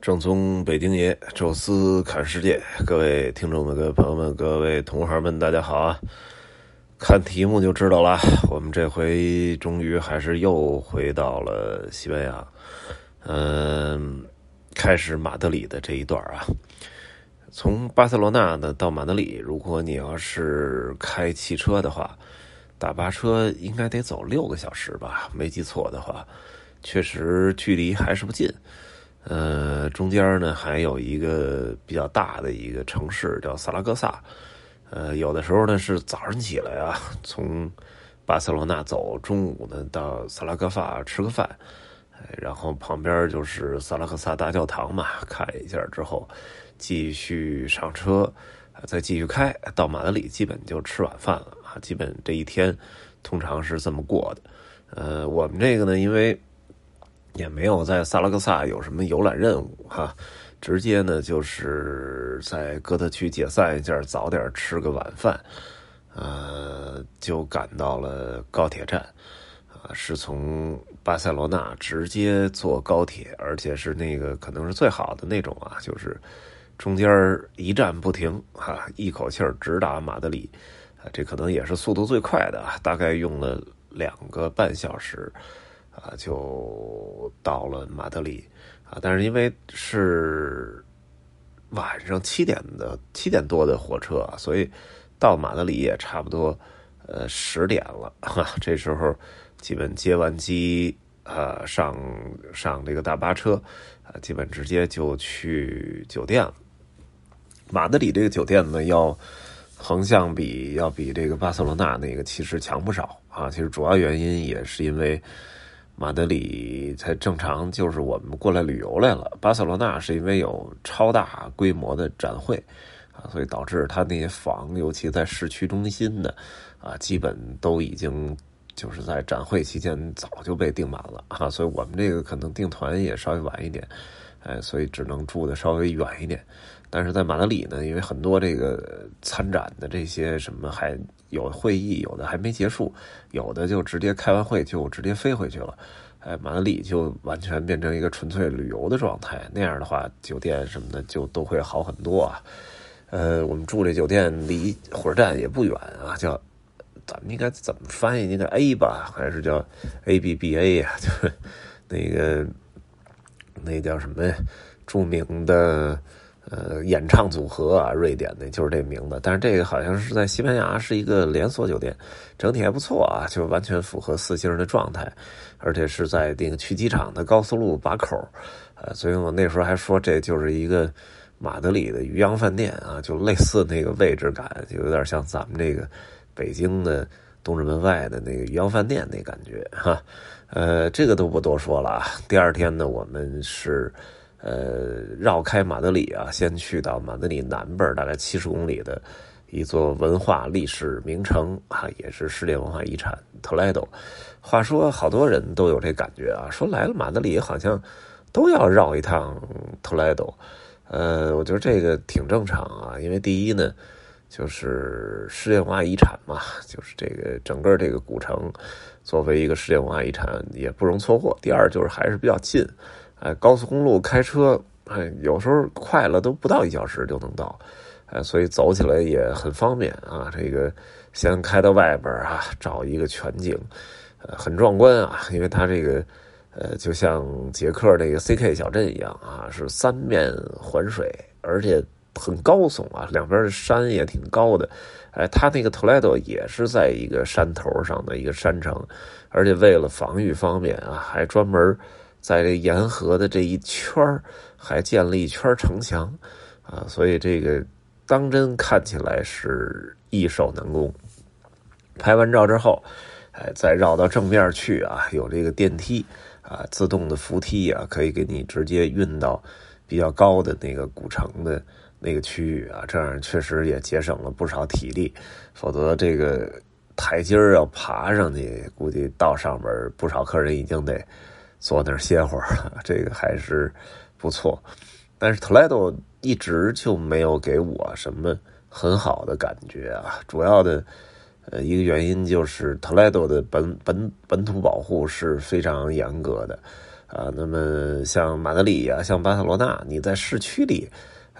正宗北京爷，宙斯看世界，各位听众们、各位朋友们、各位同行们，大家好啊！看题目就知道了，我们这回终于还是又回到了西班牙，嗯，开始马德里的这一段啊。从巴塞罗那呢到马德里，如果你要是开汽车的话，大巴车应该得走六个小时吧？没记错的话，确实距离还是不近。呃，中间呢还有一个比较大的一个城市叫萨拉戈萨，呃，有的时候呢是早上起来啊，从巴塞罗那走，中午呢到萨拉戈萨吃个饭，然后旁边就是萨拉戈萨大教堂嘛，看一下之后，继续上车，再继续开到马德里，基本就吃晚饭了啊，基本这一天通常是这么过的。呃，我们这个呢，因为。也没有在萨拉戈萨有什么游览任务哈，直接呢就是在哥特区解散一下，早点吃个晚饭，呃，就赶到了高铁站，啊，是从巴塞罗那直接坐高铁，而且是那个可能是最好的那种啊，就是中间一站不停哈，一口气直达马德里，啊，这可能也是速度最快的，大概用了两个半小时。啊，就到了马德里啊，但是因为是晚上七点的七点多的火车，所以到马德里也差不多呃十点了哈。这时候基本接完机啊，上上这个大巴车啊，基本直接就去酒店了。马德里这个酒店呢，要横向比要比这个巴塞罗那那个其实强不少啊。其实主要原因也是因为。马德里才正常，就是我们过来旅游来了。巴塞罗那是因为有超大规模的展会啊，所以导致他那些房，尤其在市区中心的啊，基本都已经就是在展会期间早就被订满了啊。所以我们这个可能订团也稍微晚一点，哎，所以只能住的稍微远一点。但是在马德里呢，因为很多这个参展的这些什么还有会议，有的还没结束，有的就直接开完会就直接飞回去了，哎，马德里就完全变成一个纯粹旅游的状态。那样的话，酒店什么的就都会好很多啊。呃，我们住这酒店离火车站也不远啊，叫咱们应该怎么翻译？那个 A 吧，还是叫 A B B A 呀？就是那个那叫什么呀著名的。呃，演唱组合啊，瑞典的，就是这名字。但是这个好像是在西班牙是一个连锁酒店，整体还不错啊，就完全符合四星的状态，而且是在那个去机场的高速路把口呃，所以我那时候还说这就是一个马德里的渔洋饭店啊，就类似那个位置感，就有点像咱们这个北京的东直门外的那个渔洋饭店那感觉哈。呃，这个都不多说了啊。第二天呢，我们是。呃，绕开马德里啊，先去到马德里南边大概七十公里的一座文化历史名城啊，也是世界文化遗产特莱多。话说，好多人都有这感觉啊，说来了马德里好像都要绕一趟特莱多。呃，我觉得这个挺正常啊，因为第一呢，就是世界文化遗产嘛，就是这个整个这个古城作为一个世界文化遗产也不容错过。第二就是还是比较近。哎，高速公路开车，哎，有时候快了都不到一小时就能到，哎，所以走起来也很方便啊。这个先开到外边啊，找一个全景，呃，很壮观啊。因为它这个，呃，就像捷克那个 CK 小镇一样啊，是三面环水，而且很高耸啊，两边的山也挺高的。哎，它那个特莱多也是在一个山头上的一个山城，而且为了防御方便啊，还专门。在这沿河的这一圈还建了一圈城墙，啊，所以这个当真看起来是易守难攻。拍完照之后，哎，再绕到正面去啊，有这个电梯啊，自动的扶梯啊，可以给你直接运到比较高的那个古城的那个区域啊，这样确实也节省了不少体力，否则这个台阶要爬上去，估计到上面不少客人已经得。坐那儿歇会儿了，这个还是不错。但是特莱多一直就没有给我什么很好的感觉啊。主要的呃一个原因就是特莱多的本本本土保护是非常严格的，啊，那么像马德里啊，像巴塞罗那，你在市区里，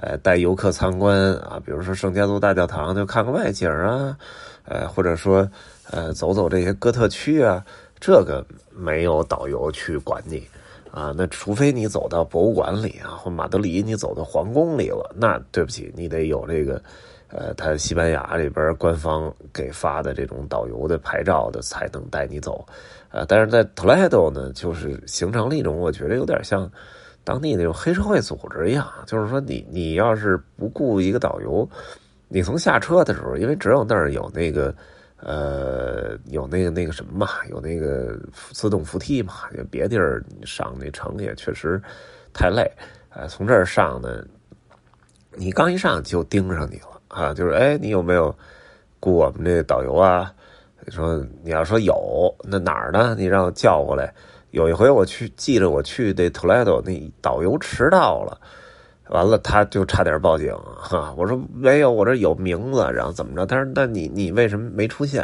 呃，带游客参观啊，比如说圣家族大教堂，就看个外景啊，呃，或者说呃，走走这些哥特区啊，这个没有导游去管你啊。那除非你走到博物馆里啊，或马德里你走到皇宫里了，那对不起，你得有这个。呃，他西班牙这边官方给发的这种导游的牌照的才能带你走，呃，但是在特莱多呢，就是形成了一种我觉得有点像当地那种黑社会组织一样，就是说你你要是不雇一个导游，你从下车的时候，因为只有那儿有那个呃有那个那个什么嘛，有那个自动扶梯嘛，别地儿上那城也确实太累，呃，从这儿上呢，你刚一上就盯上你了。啊，就是哎，你有没有雇我们这导游啊？说你要说有，那哪儿呢？你让我叫过来。有一回我去，记着我去那图莱多，那导游迟到了，完了他就差点报警哈。我说没有，我这有名字，然后怎么着？他说那你你为什么没出现？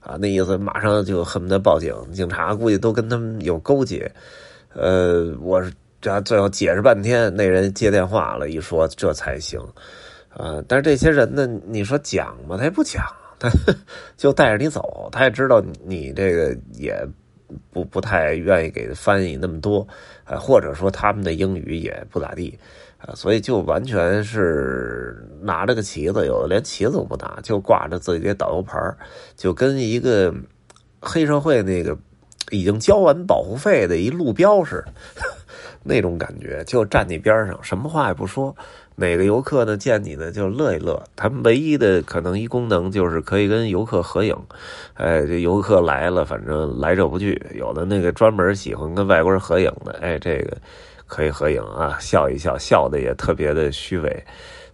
啊，那意思马上就恨不得报警，警察估计都跟他们有勾结。呃，我这最后解释半天，那人接电话了，一说这才行。啊，但是这些人呢，你说讲吗？他也不讲，他 就带着你走。他也知道你这个也不不太愿意给翻译那么多，呃，或者说他们的英语也不咋地，啊，所以就完全是拿着个旗子，有的连旗子都不拿，就挂着自己的导游牌就跟一个黑社会那个已经交完保护费的一路标似的，那种感觉，就站你边上，什么话也不说。每个游客呢见你呢就乐一乐，他们唯一的可能一功能就是可以跟游客合影。哎，这游客来了，反正来者不拒。有的那个专门喜欢跟外国人合影的，哎，这个可以合影啊，笑一笑，笑的也特别的虚伪。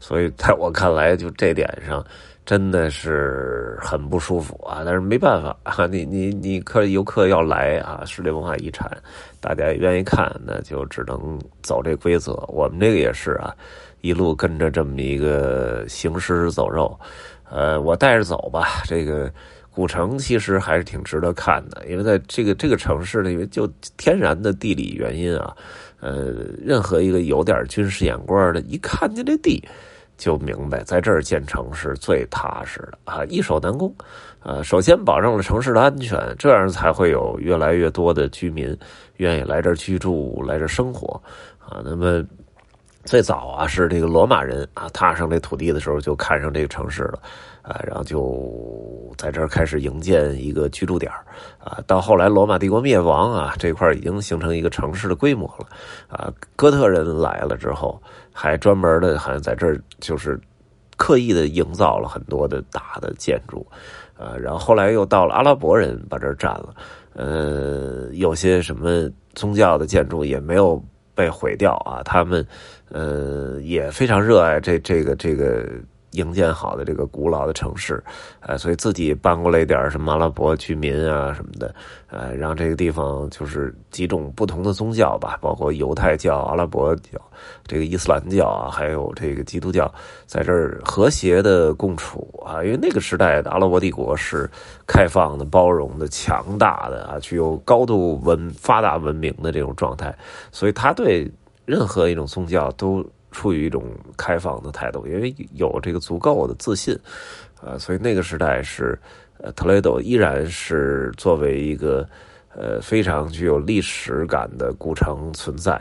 所以在我看来，就这点上真的是很不舒服啊。但是没办法啊，你你你客游客要来啊，世界文化遗产，大家也愿意看，那就只能走这规则。我们这个也是啊。一路跟着这么一个行尸走肉，呃，我带着走吧。这个古城其实还是挺值得看的，因为在这个这个城市呢，因为就天然的地理原因啊，呃，任何一个有点军事眼光的，一看见这地，就明白在这儿建城是最踏实的啊，易守难攻。呃，首先保证了城市的安全，这样才会有越来越多的居民愿意来这儿居住、来这儿生活啊。那么。最早啊，是这个罗马人啊，踏上这土地的时候就看上这个城市了，啊，然后就在这儿开始营建一个居住点啊。到后来罗马帝国灭亡啊，这块已经形成一个城市的规模了，啊，哥特人来了之后，还专门的好像在这儿就是刻意的营造了很多的大的建筑，啊，然后后来又到了阿拉伯人把这儿占了，呃，有些什么宗教的建筑也没有。被毁掉啊！他们，呃，也非常热爱这这个这个营建好的这个古老的城市，呃，所以自己搬过来一点什么阿拉伯居民啊什么的，呃，让这个地方就是几种不同的宗教吧，包括犹太教、阿拉伯教、这个伊斯兰教啊，还有这个基督教，在这儿和谐的共处啊。因为那个时代的阿拉伯帝国是开放的、包容的、强大的啊，具有高度文发达文明的这种状态，所以他对任何一种宗教都。处于一种开放的态度，因为有这个足够的自信，呃，所以那个时代是，呃，特雷多依然是作为一个呃非常具有历史感的古城存在，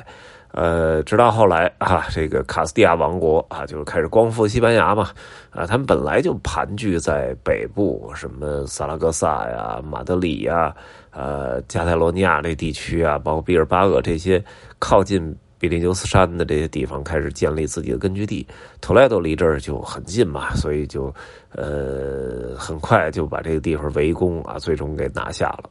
呃，直到后来啊，这个卡斯蒂亚王国啊，就是开始光复西班牙嘛，啊，他们本来就盘踞在北部，什么萨拉戈萨呀、马德里呀、呃，加泰罗尼亚这地区啊，包括毕尔巴鄂这些靠近。比利牛斯山的这些地方开始建立自己的根据地，托莱多离这儿就很近嘛，所以就呃很快就把这个地方围攻啊，最终给拿下了。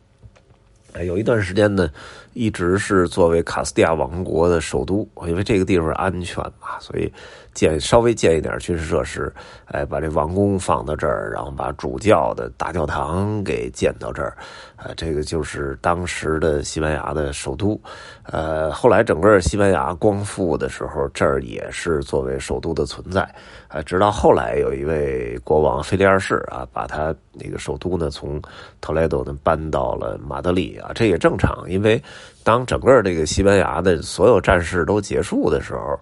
有一段时间呢，一直是作为卡斯蒂亚王国的首都，因为这个地方安全嘛，所以。建稍微建一点军事设施，哎，把这王宫放到这儿，然后把主教的大教堂给建到这儿，呃，这个就是当时的西班牙的首都。呃，后来整个西班牙光复的时候，这儿也是作为首都的存在。呃，直到后来有一位国王菲利二世啊，把他那个首都呢从托莱多呢搬到了马德里啊，这也正常，因为当整个这个西班牙的所有战事都结束的时候，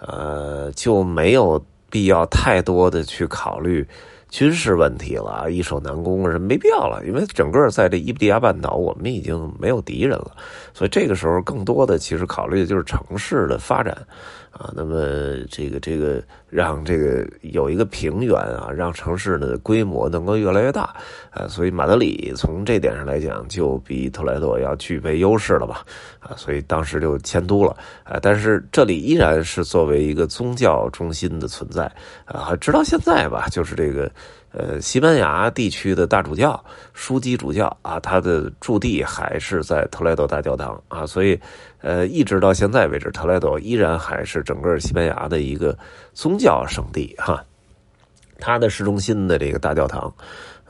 呃，就没有必要太多的去考虑军事问题了，易守难攻是没必要了，因为整个在这伊比利亚半岛，我们已经没有敌人了，所以这个时候更多的其实考虑的就是城市的发展。啊，那么这个这个让这个有一个平原啊，让城市的规模能够越来越大，啊，所以马德里从这点上来讲就比特莱多要具备优势了吧，啊，所以当时就迁都了，啊，但是这里依然是作为一个宗教中心的存在，啊，直到现在吧，就是这个。呃，西班牙地区的大主教枢机主教啊，他的驻地还是在特莱多大教堂啊，所以，呃，一直到现在为止，特莱多依然还是整个西班牙的一个宗教圣地哈。它的市中心的这个大教堂。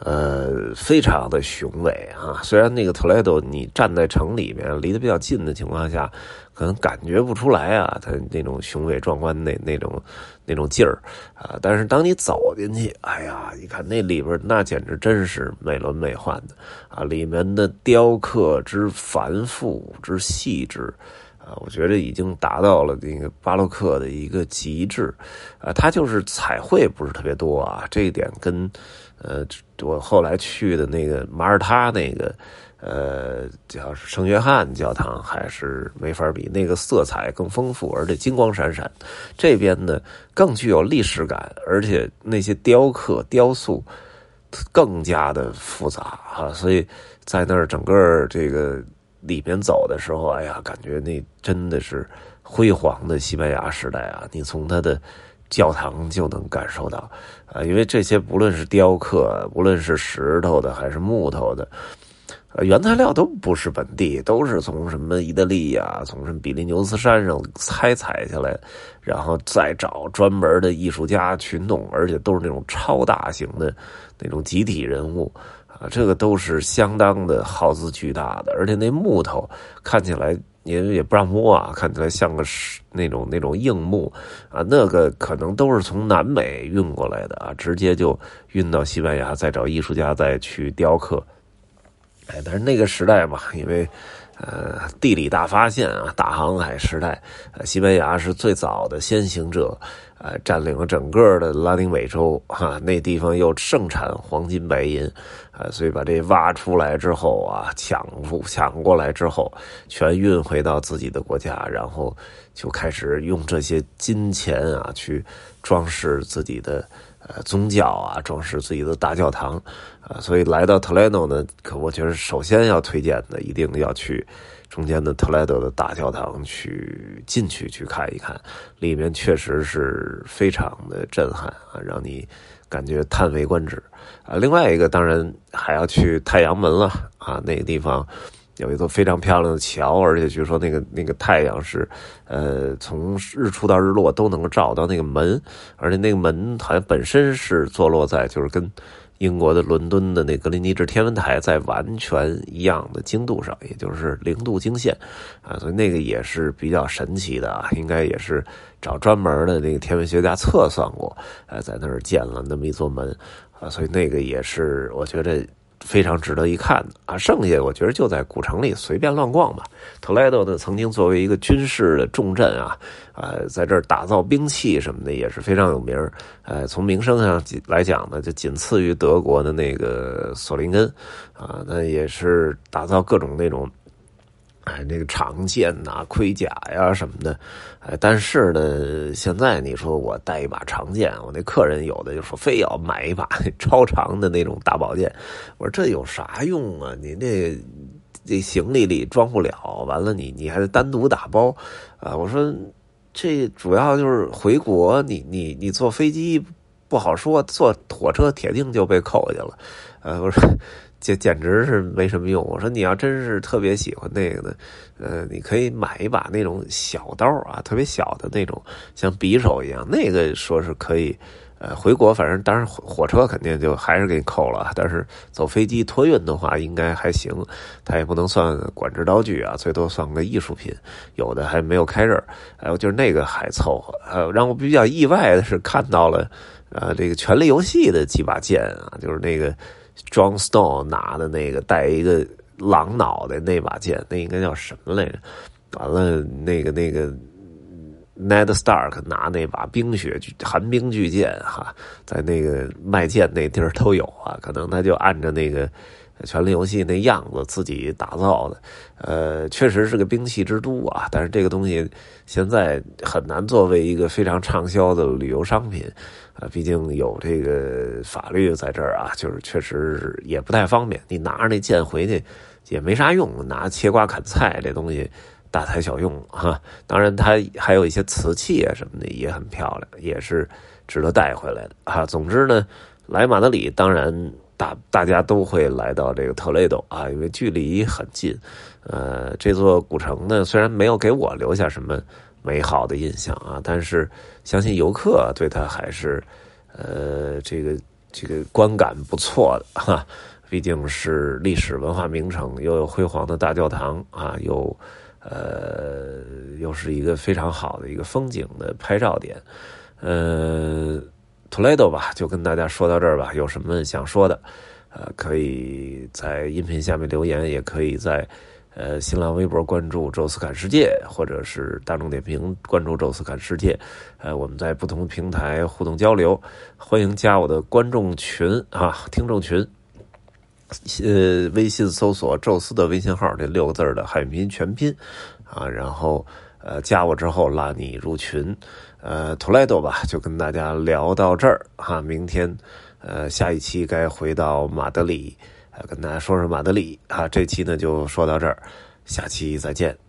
呃，非常的雄伟啊！虽然那个特莱多，你站在城里面，离得比较近的情况下，可能感觉不出来啊，它那种雄伟壮观那那种那种劲儿啊。但是当你走进去，哎呀，你看那里边那简直真是美轮美奂的啊！里面的雕刻之繁复之细致啊，我觉得已经达到了那个巴洛克的一个极致啊。它就是彩绘不是特别多啊，这一点跟。呃，我后来去的那个马耳他那个，呃，叫圣约翰教堂，还是没法比。那个色彩更丰富，而且金光闪闪。这边呢更具有历史感，而且那些雕刻雕塑更加的复杂啊。所以在那儿整个这个里面走的时候，哎呀，感觉那真的是辉煌的西班牙时代啊！你从它的。教堂就能感受到，啊，因为这些不论是雕刻，无论是石头的还是木头的，呃，原材料都不是本地，都是从什么意大利呀，从什么比利牛斯山上拆采下来，然后再找专门的艺术家去弄，而且都是那种超大型的那种集体人物，啊，这个都是相当的耗资巨大的，而且那木头看起来。也也不让摸啊，看起来像个是那种那种硬木啊，那个可能都是从南美运过来的啊，直接就运到西班牙，再找艺术家再去雕刻。哎，但是那个时代嘛，因为呃地理大发现啊，大航海时代，呃，西班牙是最早的先行者。呃，占领了整个的拉丁美洲，哈，那地方又盛产黄金白银，啊，所以把这挖出来之后啊，抢抢过来之后，全运回到自己的国家，然后就开始用这些金钱啊去装饰自己的呃宗教啊，装饰自己的大教堂，啊，所以来到特莱诺呢，可我觉得首先要推荐的，一定要去。中间的特莱德的大教堂去进去去看一看，里面确实是非常的震撼啊，让你感觉叹为观止啊。另外一个当然还要去太阳门了啊，那个地方有一座非常漂亮的桥，而且据说那个那个太阳是呃从日出到日落都能够照到那个门，而且那个门好像本身是坐落在就是跟。英国的伦敦的那格林尼治天文台在完全一样的经度上，也就是零度经线，啊，所以那个也是比较神奇的啊，应该也是找专门的那个天文学家测算过，呃，在那儿建了那么一座门，啊，所以那个也是我觉得。非常值得一看的啊！剩下我觉得就在古城里随便乱逛吧。特莱多呢，曾经作为一个军事的重镇啊，呃，在这儿打造兵器什么的也是非常有名呃，从名声上来讲呢，就仅次于德国的那个索林根啊，那也是打造各种那种。哎，那个长剑呐、盔甲呀什么的，哎，但是呢，现在你说我带一把长剑，我那客人有的就说非要买一把 超长的那种大宝剑，我说这有啥用啊？你那这行李里装不了，完了你你还得单独打包啊？我说这主要就是回国，你你你坐飞机不好说，坐火车铁定就被扣下了，呃，我说。简简直是没什么用。我说你要真是特别喜欢那个的，呃，你可以买一把那种小刀啊，特别小的那种，像匕首一样。那个说是可以，呃，回国反正当然火车肯定就还是给你扣了，但是走飞机托运的话应该还行。它也不能算管制刀具啊，最多算个艺术品。有的还没有开刃，还有，就是那个还凑合。呃，让我比较意外的是看到了，呃，这个《权力游戏》的几把剑啊，就是那个。John Stone 拿的那个带一个狼脑袋那把剑，那应该叫什么来着？完了，那个那个 Ned Stark 拿那把冰雪寒冰巨剑哈，在那个卖剑那地儿都有啊，可能他就按着那个。权力游戏那样子自己打造的，呃，确实是个兵器之都啊。但是这个东西现在很难作为一个非常畅销的旅游商品啊，毕竟有这个法律在这儿啊，就是确实也不太方便。你拿着那剑回去也没啥用，拿切瓜砍菜这东西大材小用哈。当然，它还有一些瓷器啊什么的也很漂亮，也是值得带回来的啊。总之呢，来马德里当然。大大家都会来到这个特雷多啊，因为距离很近。呃，这座古城呢，虽然没有给我留下什么美好的印象啊，但是相信游客对它还是呃这个这个观感不错的哈。毕竟是历史文化名城，又有辉煌的大教堂啊，又呃又是一个非常好的一个风景的拍照点，呃。图雷多吧，就跟大家说到这儿吧。有什么想说的，呃，可以在音频下面留言，也可以在呃新浪微博关注“宙斯看世界”，或者是大众点评关注“宙斯看世界”。呃，我们在不同平台互动交流，欢迎加我的观众群啊，听众群。呃，微信搜索“宙斯”的微信号，这六个字的汉语拼音全拼啊，然后呃加我之后拉你入群。呃，图莱多吧，就跟大家聊到这儿哈。明天，呃，下一期该回到马德里，呃，跟大家说说马德里啊。这期呢就说到这儿，下期再见。